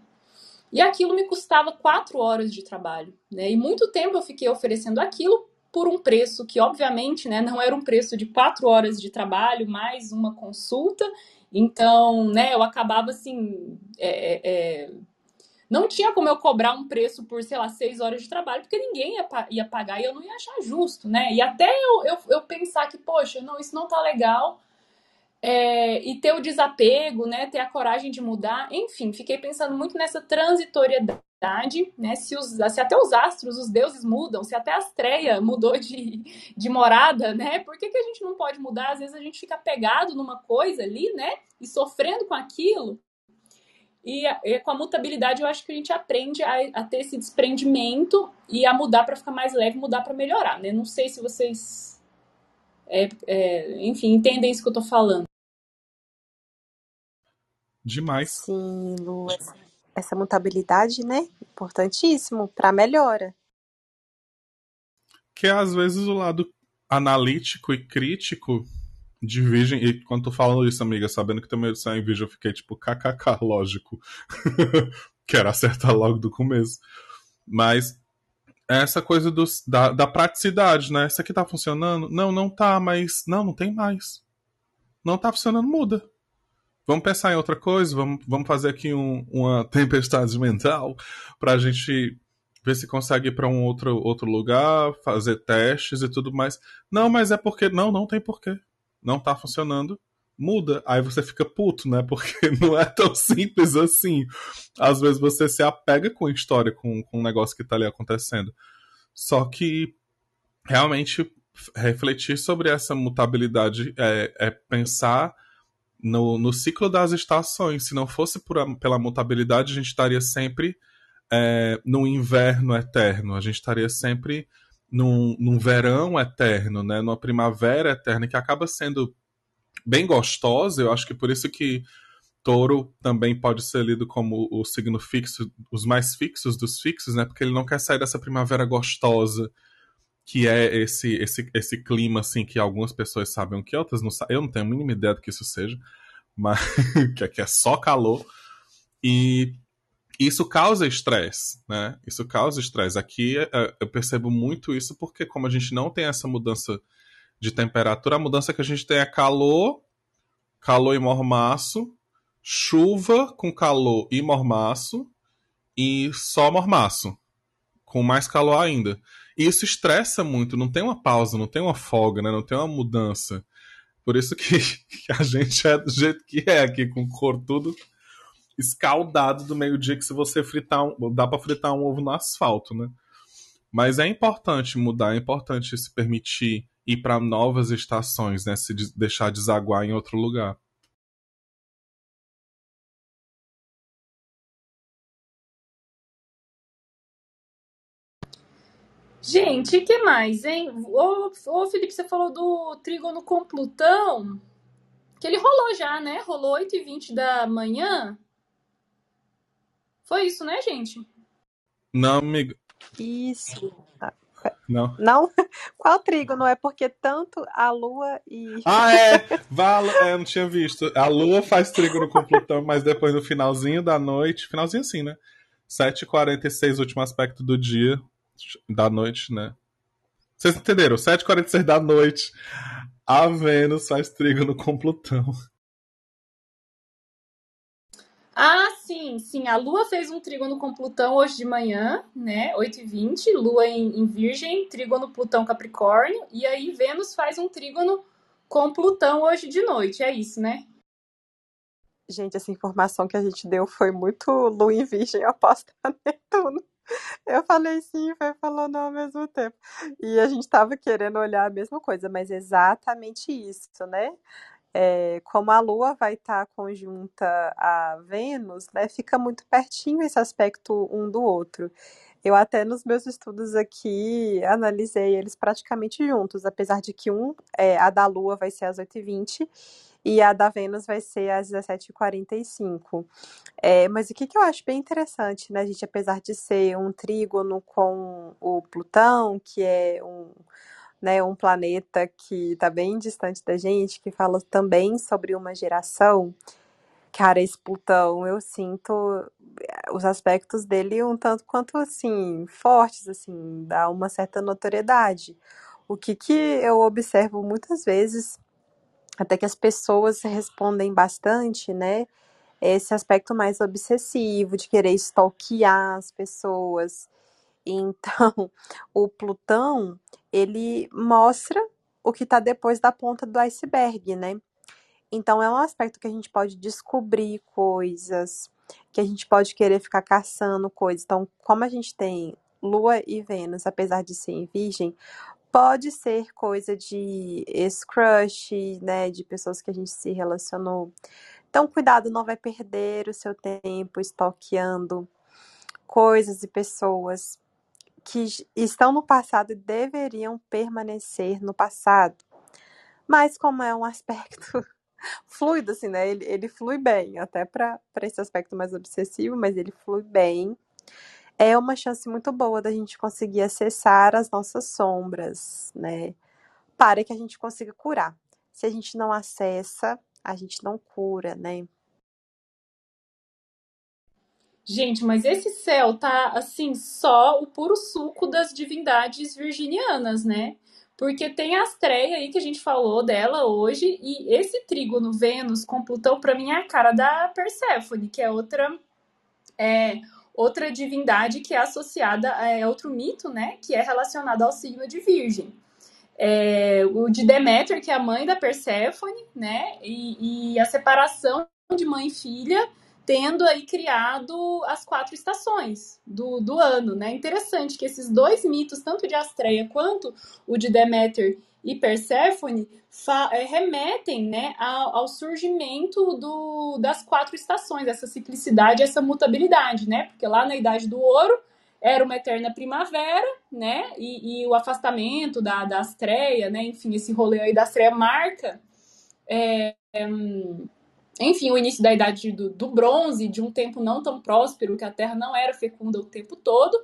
E aquilo me custava quatro horas de trabalho, né? E muito tempo eu fiquei oferecendo aquilo por um preço que, obviamente, né, não era um preço de quatro horas de trabalho mais uma consulta. Então, né, eu acabava assim. É, é, não tinha como eu cobrar um preço por, sei lá, seis horas de trabalho, porque ninguém ia, ia pagar e eu não ia achar justo, né? E até eu, eu, eu pensar que, poxa, não, isso não tá legal, é, e ter o desapego, né, ter a coragem de mudar, enfim, fiquei pensando muito nessa transitoriedade, né, se, os, se até os astros, os deuses mudam, se até a Astreia mudou de, de morada, né, por que, que a gente não pode mudar? Às vezes a gente fica pegado numa coisa ali, né, e sofrendo com aquilo, e, e com a mutabilidade eu acho que a gente aprende a, a ter esse desprendimento e a mudar para ficar mais leve, mudar para melhorar, né, não sei se vocês é, é, enfim, entendem isso que eu tô falando. Demais. Sim, Lu, essa, mutabilidade, né? Importantíssimo para melhora. Que é, às vezes o lado analítico e crítico de Virgem, e quando tô falando isso, amiga, sabendo que também edição em Virgem, eu fiquei tipo, kkk, lógico. Quero acertar logo do começo. Mas essa coisa dos, da, da praticidade, né? Isso aqui tá funcionando? Não, não tá, mas. Não, não tem mais. Não tá funcionando, muda. Vamos pensar em outra coisa, vamos, vamos fazer aqui um, uma tempestade mental para a gente ver se consegue ir para um outro, outro lugar, fazer testes e tudo mais. Não, mas é porque. Não, não tem porquê. Não tá funcionando. Muda. Aí você fica puto, né? Porque não é tão simples assim. Às vezes você se apega com a história, com, com o negócio que tá ali acontecendo. Só que realmente refletir sobre essa mutabilidade é, é pensar no, no ciclo das estações. Se não fosse por pela mutabilidade, a gente estaria sempre é, no inverno eterno, a gente estaria sempre num, num verão eterno, né? numa primavera eterna, que acaba sendo bem gostosa. Eu acho que por isso que touro também pode ser lido como o signo fixo, os mais fixos dos fixos, né? Porque ele não quer sair dessa primavera gostosa que é esse esse esse clima assim que algumas pessoas sabem que outras não sabem. Eu não tenho a mínima ideia do que isso seja, mas que aqui é só calor e isso causa estresse, né? Isso causa estresse. Aqui é, eu percebo muito isso porque como a gente não tem essa mudança de temperatura, a mudança que a gente tem é calor, calor e mormaço, chuva com calor e mormaço e só mormaço, com mais calor ainda. E isso estressa muito, não tem uma pausa, não tem uma folga, né? não tem uma mudança. Por isso que, que a gente é do jeito que é aqui, com o corpo tudo escaldado do meio-dia, que se você fritar, um, dá para fritar um ovo no asfalto, né? Mas é importante mudar, é importante se permitir ir para novas estações, né? Se deixar desaguar em outro lugar. Gente, que mais, hein? Ô, ô, Felipe, você falou do trígono com Plutão, que ele rolou já, né? Rolou 8h20 da manhã. Foi isso, né, gente? Não, amigo. Isso. Não. Não? Qual trígono? É porque tanto a Lua e. Ah, é! Val... é! Eu não tinha visto. A Lua faz trígono com Plutão, mas depois no finalzinho da noite. Finalzinho assim, né? 7h46, último aspecto do dia da noite, né? Vocês entenderam? 7h46 da noite, a Vênus faz trígono com Plutão. Ah, sim, sim. A Lua fez um trígono com Plutão hoje de manhã, né? 8h20, Lua em, em Virgem, trígono Plutão Capricórnio. E aí Vênus faz um trígono com Plutão hoje de noite. É isso, né? Gente, essa informação que a gente deu foi muito Lua em Virgem aposta Netuno. Eu falei sim, foi falando ao mesmo tempo. E a gente estava querendo olhar a mesma coisa, mas exatamente isso, né? É, como a Lua vai estar tá conjunta a Vênus, né, fica muito pertinho esse aspecto um do outro. Eu até nos meus estudos aqui analisei eles praticamente juntos, apesar de que um, é, a da Lua vai ser às 8h20 e a da Vênus vai ser às 17h45. É, mas o que, que eu acho bem interessante, né, gente, apesar de ser um trígono com o Plutão, que é um né, um planeta que está bem distante da gente, que fala também sobre uma geração. Cara, esse Plutão, eu sinto eh, os aspectos dele um tanto quanto assim fortes, assim, dá uma certa notoriedade. O que que eu observo muitas vezes, até que as pessoas respondem bastante, né? Esse aspecto mais obsessivo de querer stalkear as pessoas. Então, o Plutão, ele mostra o que está depois da ponta do iceberg, né? Então, é um aspecto que a gente pode descobrir coisas, que a gente pode querer ficar caçando coisas. Então, como a gente tem Lua e Vênus, apesar de ser em Virgem, pode ser coisa de ex-crush, né? De pessoas que a gente se relacionou. Então, cuidado, não vai perder o seu tempo stalkeando coisas e pessoas que estão no passado e deveriam permanecer no passado. Mas como é um aspecto fluido, assim, né? Ele, ele flui bem, até para esse aspecto mais obsessivo, mas ele flui bem. É uma chance muito boa da gente conseguir acessar as nossas sombras, né? Para que a gente consiga curar. Se a gente não acessa, a gente não cura, né? Gente, mas esse céu tá assim, só o puro suco das divindades virginianas, né? Porque tem a Astreia aí que a gente falou dela hoje, e esse trígono Vênus com Plutão, para mim, é a cara da Perséfone, que é outra. É, outra divindade que é associada a é outro mito, né, que é relacionado ao signo de Virgem. É, o de Deméter, que é a mãe da Perséfone, né, e, e a separação de mãe e filha tendo aí criado as quatro estações do, do ano, né? Interessante que esses dois mitos, tanto de Astreia quanto o de Deméter e Perséfone, é, remetem né, ao, ao surgimento do, das quatro estações, essa ciclicidade, essa mutabilidade, né? Porque lá na Idade do Ouro era uma eterna primavera, né? E, e o afastamento da, da Astreia, né? Enfim, esse rolê aí da Astreia marca é, é, enfim, o início da idade do, do, bronze, de um tempo não tão próspero, que a Terra não era fecunda o tempo todo,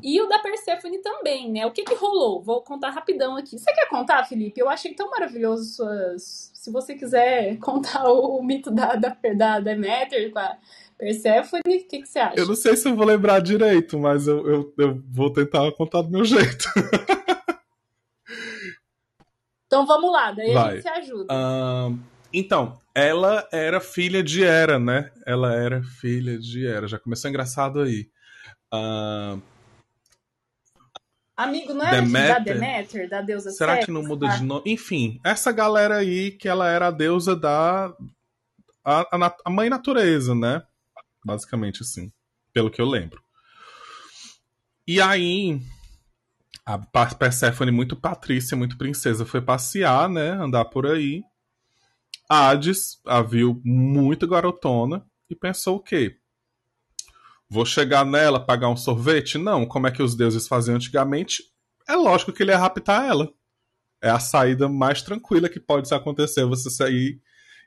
e o da Perséfone também, né? O que que rolou? Vou contar rapidão aqui. Você quer contar, Felipe? Eu achei tão maravilhoso suas... Se você quiser contar o, o mito da, da, da Deméter com a Perséfone, o que, que você acha? Eu não sei se eu vou lembrar direito, mas eu, eu, eu vou tentar contar do meu jeito. então vamos lá, daí Vai. a gente se ajuda. Então, ela era filha de Hera, né? Ela era filha de Hera. Já começou engraçado aí. Uh... Amigo, não é Deméter, da Deméter, da deusa Será que não muda de nome? Enfim, essa galera aí que ela era a deusa da. A, a, a mãe natureza, né? Basicamente assim. Pelo que eu lembro. E aí, a Persephone, muito patrícia, muito princesa, foi passear, né? Andar por aí. Hades a viu muito garotona e pensou o quê? Vou chegar nela, pagar um sorvete? Não, como é que os deuses faziam antigamente? É lógico que ele ia raptar ela. É a saída mais tranquila que pode acontecer, você sair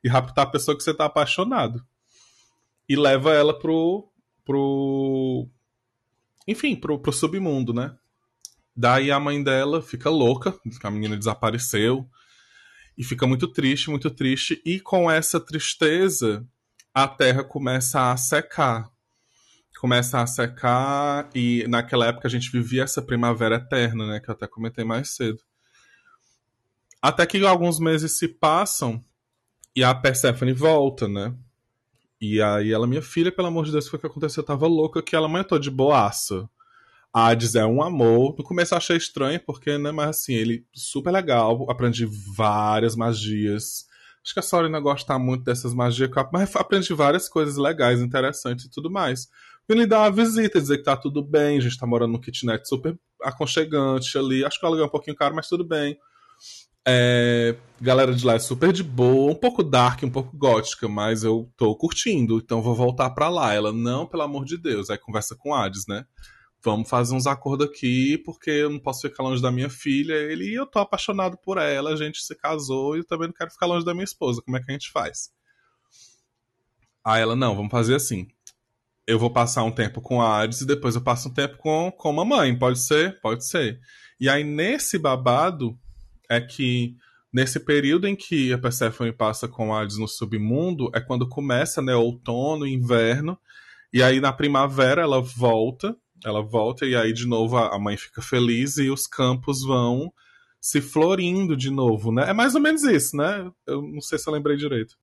e raptar a pessoa que você tá apaixonado. E leva ela pro. pro. Enfim, pro, pro submundo, né? Daí a mãe dela fica louca, a menina desapareceu e fica muito triste, muito triste. E com essa tristeza, a terra começa a secar. Começa a secar, e naquela época a gente vivia essa primavera eterna, né? Que eu até comentei mais cedo. Até que alguns meses se passam e a Persephone volta, né? E aí ela, minha filha, pelo amor de Deus, foi o que aconteceu? Eu tava louca que ela, mãe, eu tô de boaça. Hades é um amor. No começo eu achei estranho, porque, né, mas assim, ele super legal. Aprendi várias magias. Acho que a Sorina gosta muito dessas magias, mas aprendi várias coisas legais, interessantes e tudo mais. Vim lhe dar uma visita, dizer que tá tudo bem, a gente tá morando num kitnet super aconchegante ali. Acho que eu aluguei um pouquinho caro, mas tudo bem. É, galera de lá é super de boa, um pouco dark, um pouco gótica, mas eu tô curtindo, então vou voltar pra lá. Ela, não, pelo amor de Deus. Aí conversa com Hades, né? vamos fazer uns acordos aqui, porque eu não posso ficar longe da minha filha. Ele, eu tô apaixonado por ela, a gente se casou e eu também não quero ficar longe da minha esposa. Como é que a gente faz? Aí ela, não, vamos fazer assim. Eu vou passar um tempo com a Hades e depois eu passo um tempo com, com a mamãe. Pode ser? Pode ser. E aí, nesse babado, é que nesse período em que a Persephone passa com Hades no submundo, é quando começa, né, outono, inverno, e aí na primavera ela volta, ela volta e aí de novo a mãe fica feliz e os campos vão se florindo de novo, né? É mais ou menos isso, né? Eu não sei se eu lembrei direito.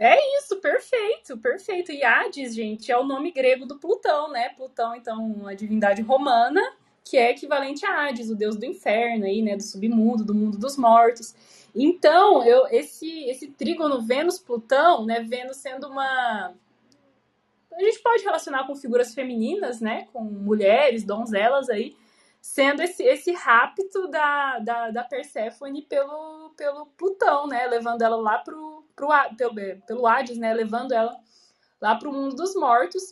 É isso, perfeito, perfeito. E Hades, gente, é o nome grego do Plutão, né? Plutão, então, uma divindade romana, que é equivalente a Hades, o deus do inferno aí, né? Do submundo, do mundo dos mortos. Então, eu, esse, esse trígono Vênus-Plutão, né? Vênus sendo uma. A gente pode relacionar com figuras femininas, né? Com mulheres, donzelas aí sendo esse, esse rapto da, da, da pelo, pelo Plutão, né? Levando ela lá pro, pro, pelo, é, pelo Hades, né? Levando ela lá pro mundo dos mortos.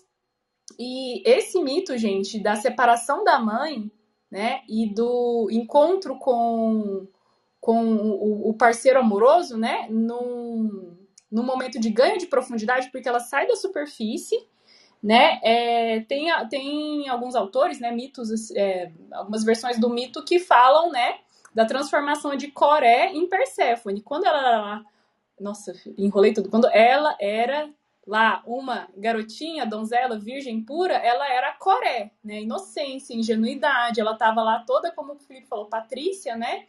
E esse mito, gente, da separação da mãe, né? E do encontro com, com o, o parceiro amoroso, né? Num, num momento de ganho de profundidade, porque ela sai da superfície né? É, tem, tem alguns autores, né, mitos, é, algumas versões do mito que falam, né, da transformação de Coré em Perséfone. Quando ela era lá, nossa, enrolei tudo. Quando ela era lá uma garotinha, donzela, virgem pura, ela era Coré, né? Inocência, ingenuidade. Ela estava lá toda, como o Felipe falou, Patrícia, né?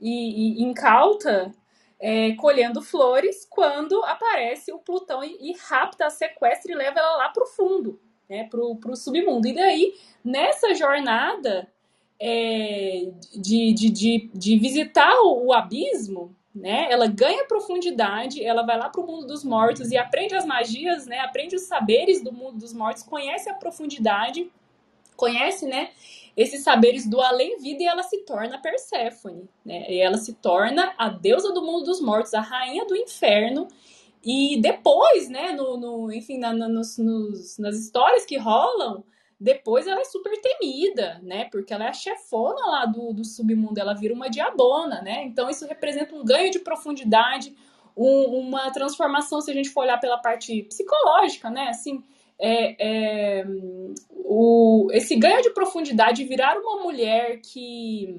E, e incauta, é, colhendo flores quando aparece o Plutão e, e, rapta, sequestra e leva ela lá para o fundo, né, para o submundo. E daí, nessa jornada é, de, de, de, de, visitar o, o, abismo, né, ela ganha profundidade, ela vai lá para o mundo dos mortos e aprende as magias, né, aprende os saberes do mundo dos mortos, conhece a profundidade, conhece, né, esses saberes do além-vida e ela se torna Perséfone, né? E ela se torna a deusa do mundo dos mortos, a rainha do inferno. E depois, né, no, no enfim, na, nos, nos, nas histórias que rolam, depois ela é super temida, né? Porque ela é a chefona lá do, do submundo, ela vira uma diabona, né? Então isso representa um ganho de profundidade, um, uma transformação, se a gente for olhar pela parte psicológica, né? Assim, é, é, o, esse ganho de profundidade, virar uma mulher que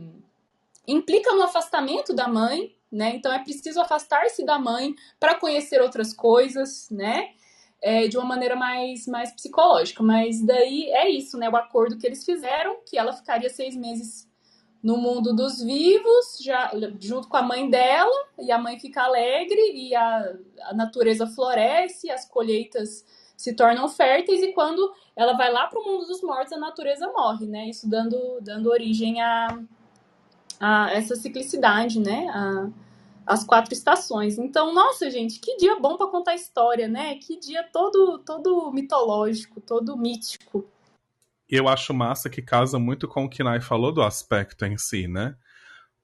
implica no afastamento da mãe, né? Então é preciso afastar-se da mãe para conhecer outras coisas, né? É, de uma maneira mais, mais psicológica. Mas daí é isso, né? O acordo que eles fizeram, que ela ficaria seis meses no mundo dos vivos, já junto com a mãe dela, e a mãe fica alegre, e a, a natureza floresce, as colheitas se tornam férteis e quando ela vai lá para o mundo dos mortos, a natureza morre, né? Isso dando, dando origem a, a essa ciclicidade, né? A, as quatro estações. Então, nossa, gente, que dia bom para contar história, né? Que dia todo todo mitológico, todo mítico. Eu acho massa que casa muito com o que Nai falou do aspecto em si, né?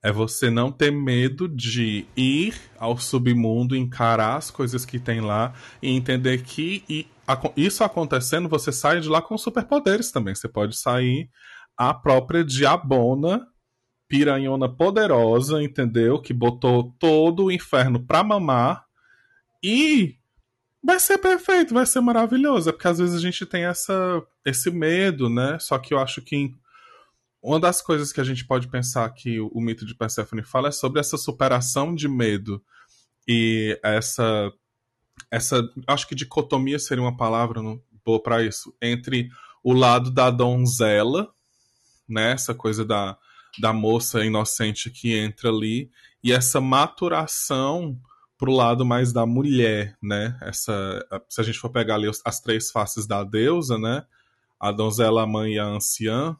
É você não ter medo de ir ao submundo, encarar as coisas que tem lá e entender que e isso acontecendo, você sai de lá com superpoderes também. Você pode sair a própria diabona, piranhona poderosa, entendeu? Que botou todo o inferno pra mamar. E vai ser perfeito, vai ser maravilhoso. É porque às vezes a gente tem essa, esse medo, né? Só que eu acho que uma das coisas que a gente pode pensar que o, o mito de Persephone fala é sobre essa superação de medo e essa essa acho que dicotomia seria uma palavra boa para isso entre o lado da donzela né essa coisa da, da moça inocente que entra ali e essa maturação pro lado mais da mulher né essa se a gente for pegar ali as três faces da deusa né a donzela a mãe e a anciã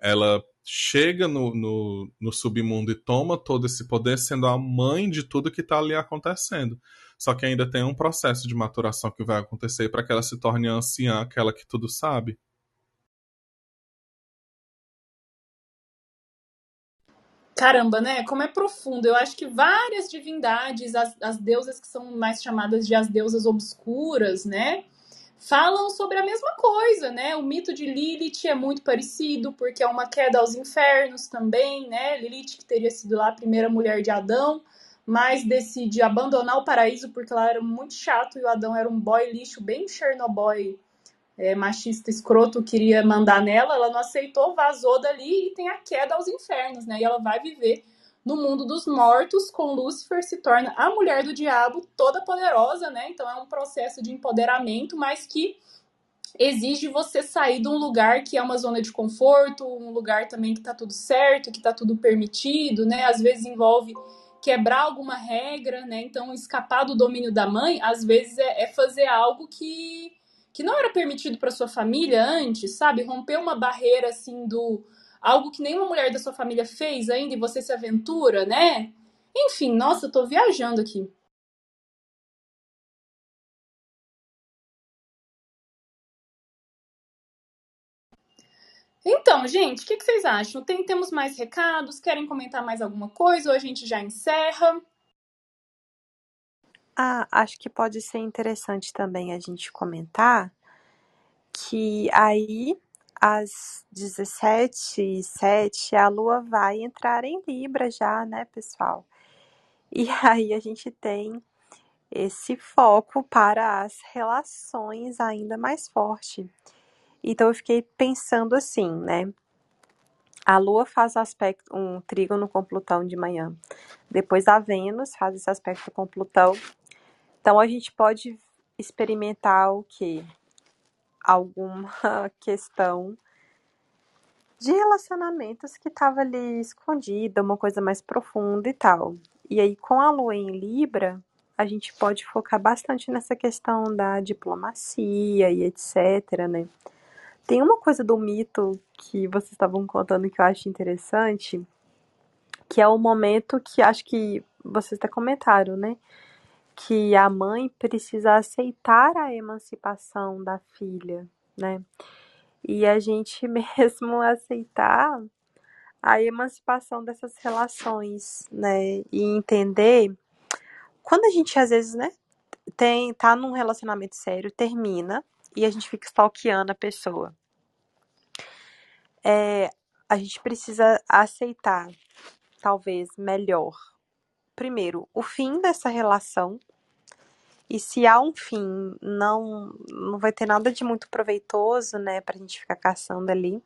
ela chega no, no, no submundo e toma todo esse poder sendo a mãe de tudo que está ali acontecendo só que ainda tem um processo de maturação que vai acontecer para que ela se torne anciã, aquela que tudo sabe. Caramba, né? Como é profundo. Eu acho que várias divindades, as, as deusas que são mais chamadas de as deusas obscuras, né? Falam sobre a mesma coisa, né? O mito de Lilith é muito parecido, porque é uma queda aos infernos também, né? Lilith, que teria sido lá a primeira mulher de Adão, mas decide abandonar o paraíso porque ela era muito chato e o Adão era um boy lixo, bem Chernobyl é, machista escroto queria mandar nela, ela não aceitou, vazou dali e tem a queda aos infernos, né? E ela vai viver no mundo dos mortos, com Lúcifer se torna a mulher do diabo, toda poderosa, né? Então é um processo de empoderamento, mas que exige você sair de um lugar que é uma zona de conforto, um lugar também que tá tudo certo, que tá tudo permitido, né? Às vezes envolve quebrar alguma regra, né? Então, escapar do domínio da mãe, às vezes é, é fazer algo que, que não era permitido para sua família antes, sabe? Romper uma barreira assim do algo que nenhuma mulher da sua família fez ainda e você se aventura, né? Enfim, nossa, eu tô viajando aqui. Então, gente, o que, que, vocês acham? Tem, temos mais recados? Querem comentar mais alguma coisa ou a gente já encerra? Ah, acho que pode ser interessante também a gente comentar que aí às 17h07 a Lua vai entrar em Libra já, né, pessoal? E aí a gente tem esse foco para as relações ainda mais forte. Então eu fiquei pensando assim, né? A Lua faz aspecto, um trígono com Plutão de manhã. Depois a Vênus faz esse aspecto com Plutão. Então a gente pode experimentar o que? Alguma questão de relacionamentos que estava ali escondida, uma coisa mais profunda e tal. E aí com a Lua em Libra, a gente pode focar bastante nessa questão da diplomacia e etc, né? Tem uma coisa do mito que vocês estavam contando que eu acho interessante, que é o momento que acho que vocês até comentaram, né? Que a mãe precisa aceitar a emancipação da filha, né? E a gente mesmo aceitar a emancipação dessas relações, né? E entender quando a gente às vezes, né, tem tá num relacionamento sério, termina e a gente fica stalkeando a pessoa. É, a gente precisa aceitar, talvez melhor, primeiro, o fim dessa relação. E se há um fim, não, não vai ter nada de muito proveitoso, né, pra gente ficar caçando ali.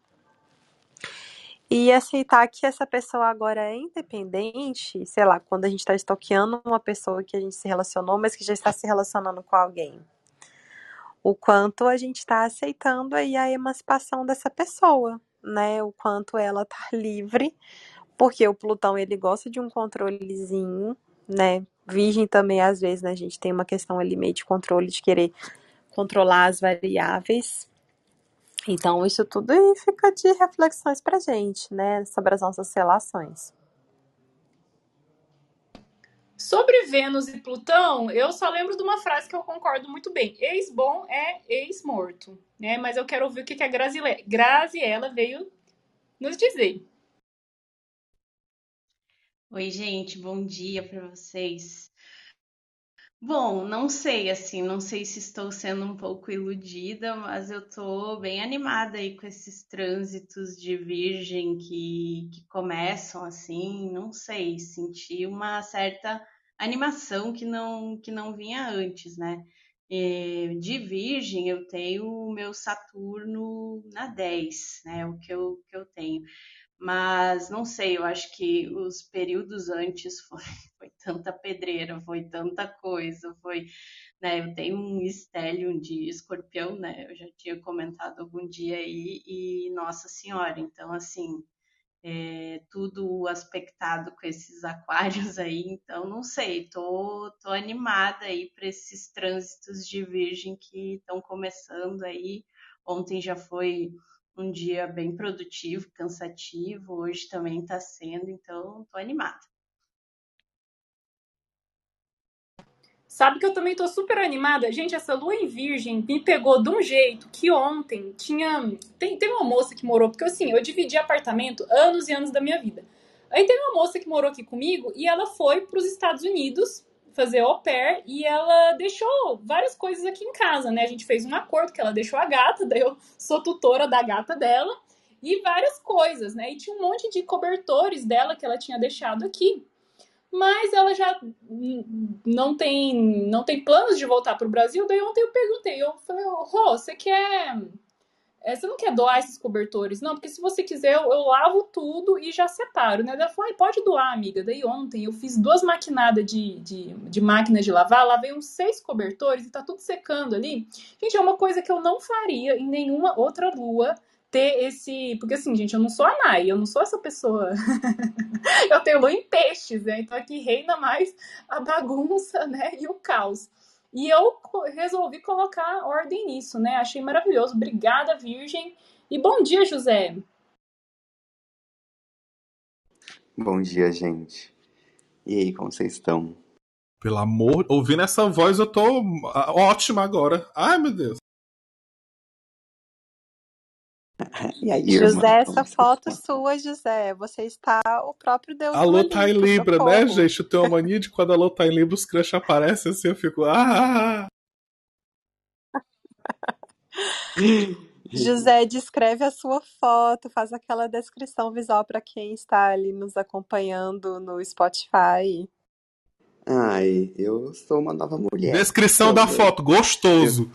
E aceitar que essa pessoa agora é independente, sei lá, quando a gente está stalkeando uma pessoa que a gente se relacionou, mas que já está se relacionando com alguém o quanto a gente está aceitando aí a emancipação dessa pessoa, né? O quanto ela tá livre, porque o Plutão ele gosta de um controlezinho, né? Virgem também às vezes, né, a gente tem uma questão ali meio de controle de querer controlar as variáveis. Então, isso tudo fica de reflexões pra gente, né, sobre as nossas relações. Sobre Vênus e Plutão, eu só lembro de uma frase que eu concordo muito bem. Ex-bom é ex-morto, né? Mas eu quero ouvir o que a Graziella veio nos dizer. Oi, gente, bom dia para vocês. Bom, não sei, assim, não sei se estou sendo um pouco iludida, mas eu estou bem animada aí com esses trânsitos de virgem que, que começam assim, não sei, senti uma certa animação que não, que não vinha antes, né? É, de virgem eu tenho o meu Saturno na 10, né? O que eu, que eu tenho. Mas não sei, eu acho que os períodos antes foi, foi tanta pedreira, foi tanta coisa, foi, né? Eu tenho um estélio de escorpião, né? Eu já tinha comentado algum dia aí, e Nossa Senhora, então assim, é, tudo aspectado com esses aquários aí, então não sei, tô, tô animada aí para esses trânsitos de virgem que estão começando aí. Ontem já foi um dia bem produtivo, cansativo, hoje também está sendo, então tô animada. Sabe que eu também tô super animada? Gente, essa lua em virgem me pegou de um jeito que ontem tinha. Tem, tem uma moça que morou, porque assim, eu dividi apartamento anos e anos da minha vida. Aí tem uma moça que morou aqui comigo e ela foi para os Estados Unidos fazer au pair e ela deixou várias coisas aqui em casa, né? A gente fez um acordo que ela deixou a gata, daí eu sou tutora da gata dela e várias coisas, né? E tinha um monte de cobertores dela que ela tinha deixado aqui. Mas ela já não tem não tem planos de voltar para o Brasil. Daí ontem eu perguntei, eu falei, Rô, você quer é, você não quer doar esses cobertores? Não, porque se você quiser, eu, eu lavo tudo e já separo, né? Ela falou, pode doar, amiga. Daí ontem eu fiz duas maquinadas de, de, de máquina de lavar, lavei uns seis cobertores e tá tudo secando ali. Gente, é uma coisa que eu não faria em nenhuma outra lua ter esse. Porque assim, gente, eu não sou a Nai, eu não sou essa pessoa. eu tenho lua em peixes, né? Então aqui reina mais a bagunça, né? E o caos. E eu resolvi colocar ordem nisso, né? Achei maravilhoso. Obrigada, Virgem. E bom dia, José. Bom dia, gente. E aí, como vocês estão? Pelo amor, ouvindo essa voz eu tô ótima agora. Ai, meu Deus. José, essa foto sua, José, você está o próprio Deus. A Lô tá em Libra, né, gente? Eu tenho uma mania de quando a Lô tá em Libra, os crush aparecem assim, eu fico. Ah! José, descreve a sua foto, faz aquela descrição visual para quem está ali nos acompanhando no Spotify. Ai, eu sou uma nova mulher. Descrição da foto, gostoso.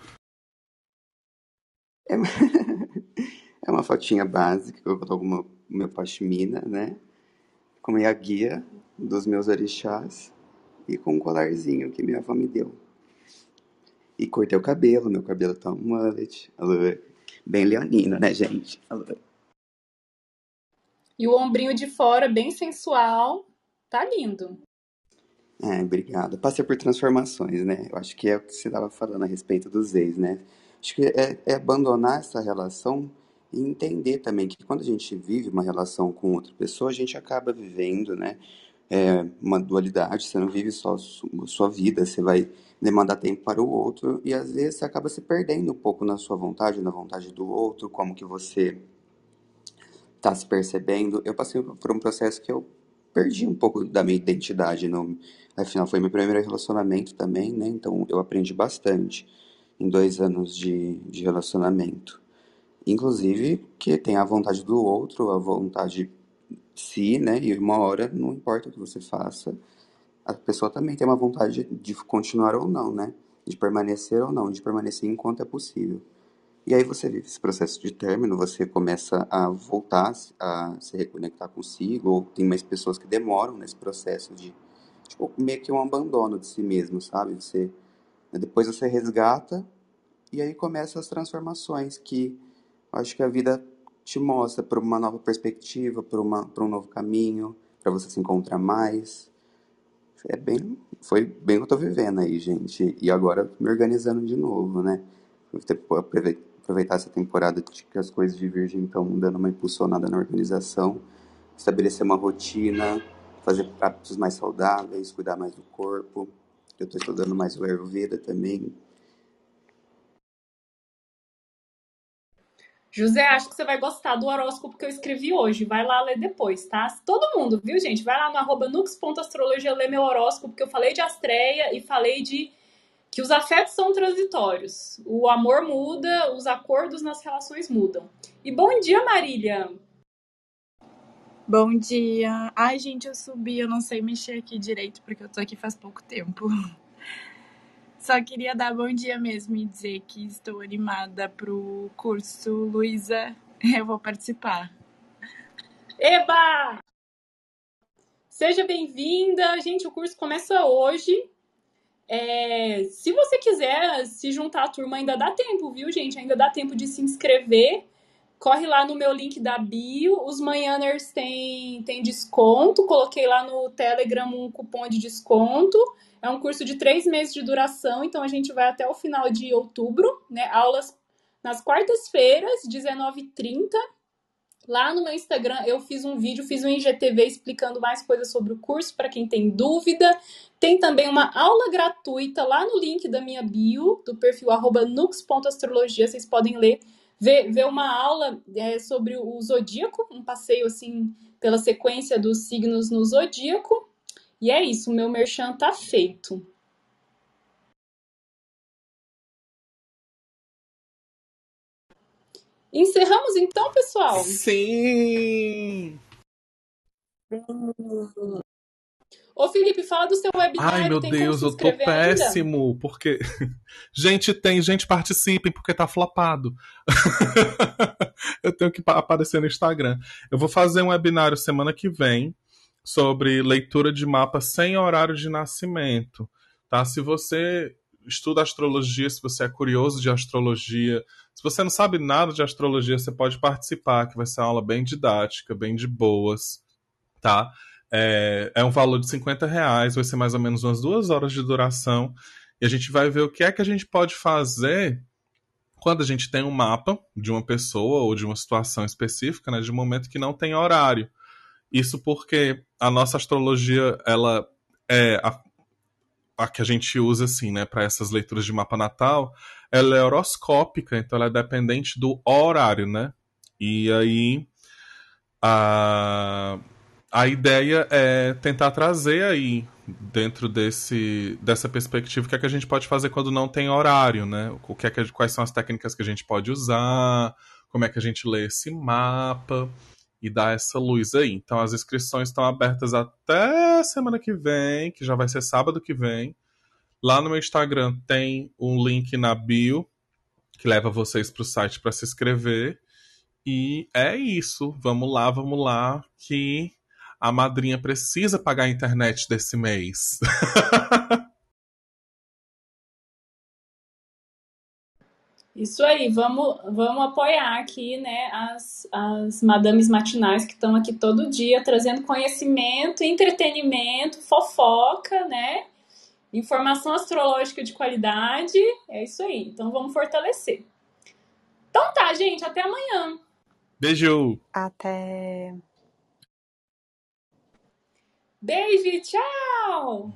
Eu... É uma fotinha básica que eu coloco uma, meu pashmina, né? Com minha guia dos meus orixás e com um colarzinho que minha avó me deu. E cortei o cabelo, meu cabelo tá um mullet. Bem leonino, né, gente? E o ombrinho de fora, bem sensual. Tá lindo. É, obrigado. Passei por transformações, né? Eu acho que é o que você estava falando a respeito dos ex, né? Acho que é, é abandonar essa relação e entender também que quando a gente vive uma relação com outra pessoa, a gente acaba vivendo, né? É uma dualidade, você não vive só sua vida, você vai demandar tempo para o outro e às vezes você acaba se perdendo um pouco na sua vontade, na vontade do outro, como que você está se percebendo. Eu passei por um processo que eu perdi um pouco da minha identidade, no, afinal foi meu primeiro relacionamento também, né? Então eu aprendi bastante em dois anos de, de relacionamento. Inclusive que tem a vontade do outro, a vontade de si, né? E uma hora, não importa o que você faça, a pessoa também tem uma vontade de continuar ou não, né? De permanecer ou não, de permanecer enquanto é possível. E aí você vive esse processo de término, você começa a voltar a se reconectar consigo, ou tem mais pessoas que demoram nesse processo de, tipo, meio que um abandono de si mesmo, sabe? Você, depois você resgata e aí começam as transformações que acho que a vida te mostra para uma nova perspectiva, para um novo caminho, para você se encontrar mais. É bem, foi bem o que eu tô vivendo aí, gente. E agora me organizando de novo, né? Vou aproveitar essa temporada que as coisas de Virgem estão dando uma impulsionada na organização, estabelecer uma rotina, fazer hábitos mais saudáveis, cuidar mais do corpo. Eu estou estudando mais o Ayurveda também, José, acho que você vai gostar do horóscopo que eu escrevi hoje. Vai lá ler depois, tá? Todo mundo, viu, gente? Vai lá no arroba nux.astrologia ler meu horóscopo, porque eu falei de astreia e falei de que os afetos são transitórios. O amor muda, os acordos nas relações mudam. E bom dia, Marília! Bom dia! Ai, gente, eu subi, eu não sei mexer aqui direito, porque eu tô aqui faz pouco tempo. Só queria dar bom dia mesmo e dizer que estou animada pro curso. Luísa, eu vou participar. Eba! Seja bem-vinda. Gente, o curso começa hoje. É, se você quiser se juntar à turma, ainda dá tempo, viu, gente? Ainda dá tempo de se inscrever. Corre lá no meu link da bio. Os manhãers têm, têm desconto. Coloquei lá no Telegram um cupom de desconto. É um curso de três meses de duração, então a gente vai até o final de outubro, né? Aulas nas quartas-feiras, 19h30. Lá no meu Instagram eu fiz um vídeo, fiz um IGTV explicando mais coisas sobre o curso para quem tem dúvida. Tem também uma aula gratuita lá no link da minha bio, do perfil nux.astrologia. Vocês podem ler, ver, ver uma aula é, sobre o zodíaco, um passeio assim pela sequência dos signos no zodíaco. E é isso, o meu merchan tá feito. Encerramos então, pessoal? Sim! Ô, Felipe, fala do seu webinário. Ai, meu Deus, eu tô inscrever ainda? péssimo, porque. gente, tem, gente, participem, porque tá flopado. eu tenho que pa- aparecer no Instagram. Eu vou fazer um webinário semana que vem sobre leitura de mapa sem horário de nascimento. Tá? Se você estuda astrologia, se você é curioso de astrologia, se você não sabe nada de astrologia, você pode participar, que vai ser uma aula bem didática, bem de boas, tá? É, é um valor de 50 reais, vai ser mais ou menos umas duas horas de duração, e a gente vai ver o que é que a gente pode fazer quando a gente tem um mapa de uma pessoa ou de uma situação específica, né, de um momento que não tem horário. Isso porque a nossa astrologia, ela é a, a que a gente usa assim, né, para essas leituras de mapa natal, ela é horoscópica, então ela é dependente do horário, né? E aí a a ideia é tentar trazer aí dentro desse dessa perspectiva o que é que a gente pode fazer quando não tem horário, né? O que é que, quais são as técnicas que a gente pode usar, como é que a gente lê esse mapa e dar essa luz aí. Então as inscrições estão abertas até semana que vem, que já vai ser sábado que vem. Lá no meu Instagram tem um link na bio que leva vocês para o site para se inscrever. E é isso. Vamos lá, vamos lá, que a madrinha precisa pagar a internet desse mês. Isso aí, vamos, vamos apoiar aqui, né, as, as madames matinais que estão aqui todo dia trazendo conhecimento, entretenimento, fofoca, né? Informação astrológica de qualidade. É isso aí. Então vamos fortalecer. Então tá, gente, até amanhã. Beijo! Até. Beijo, e tchau!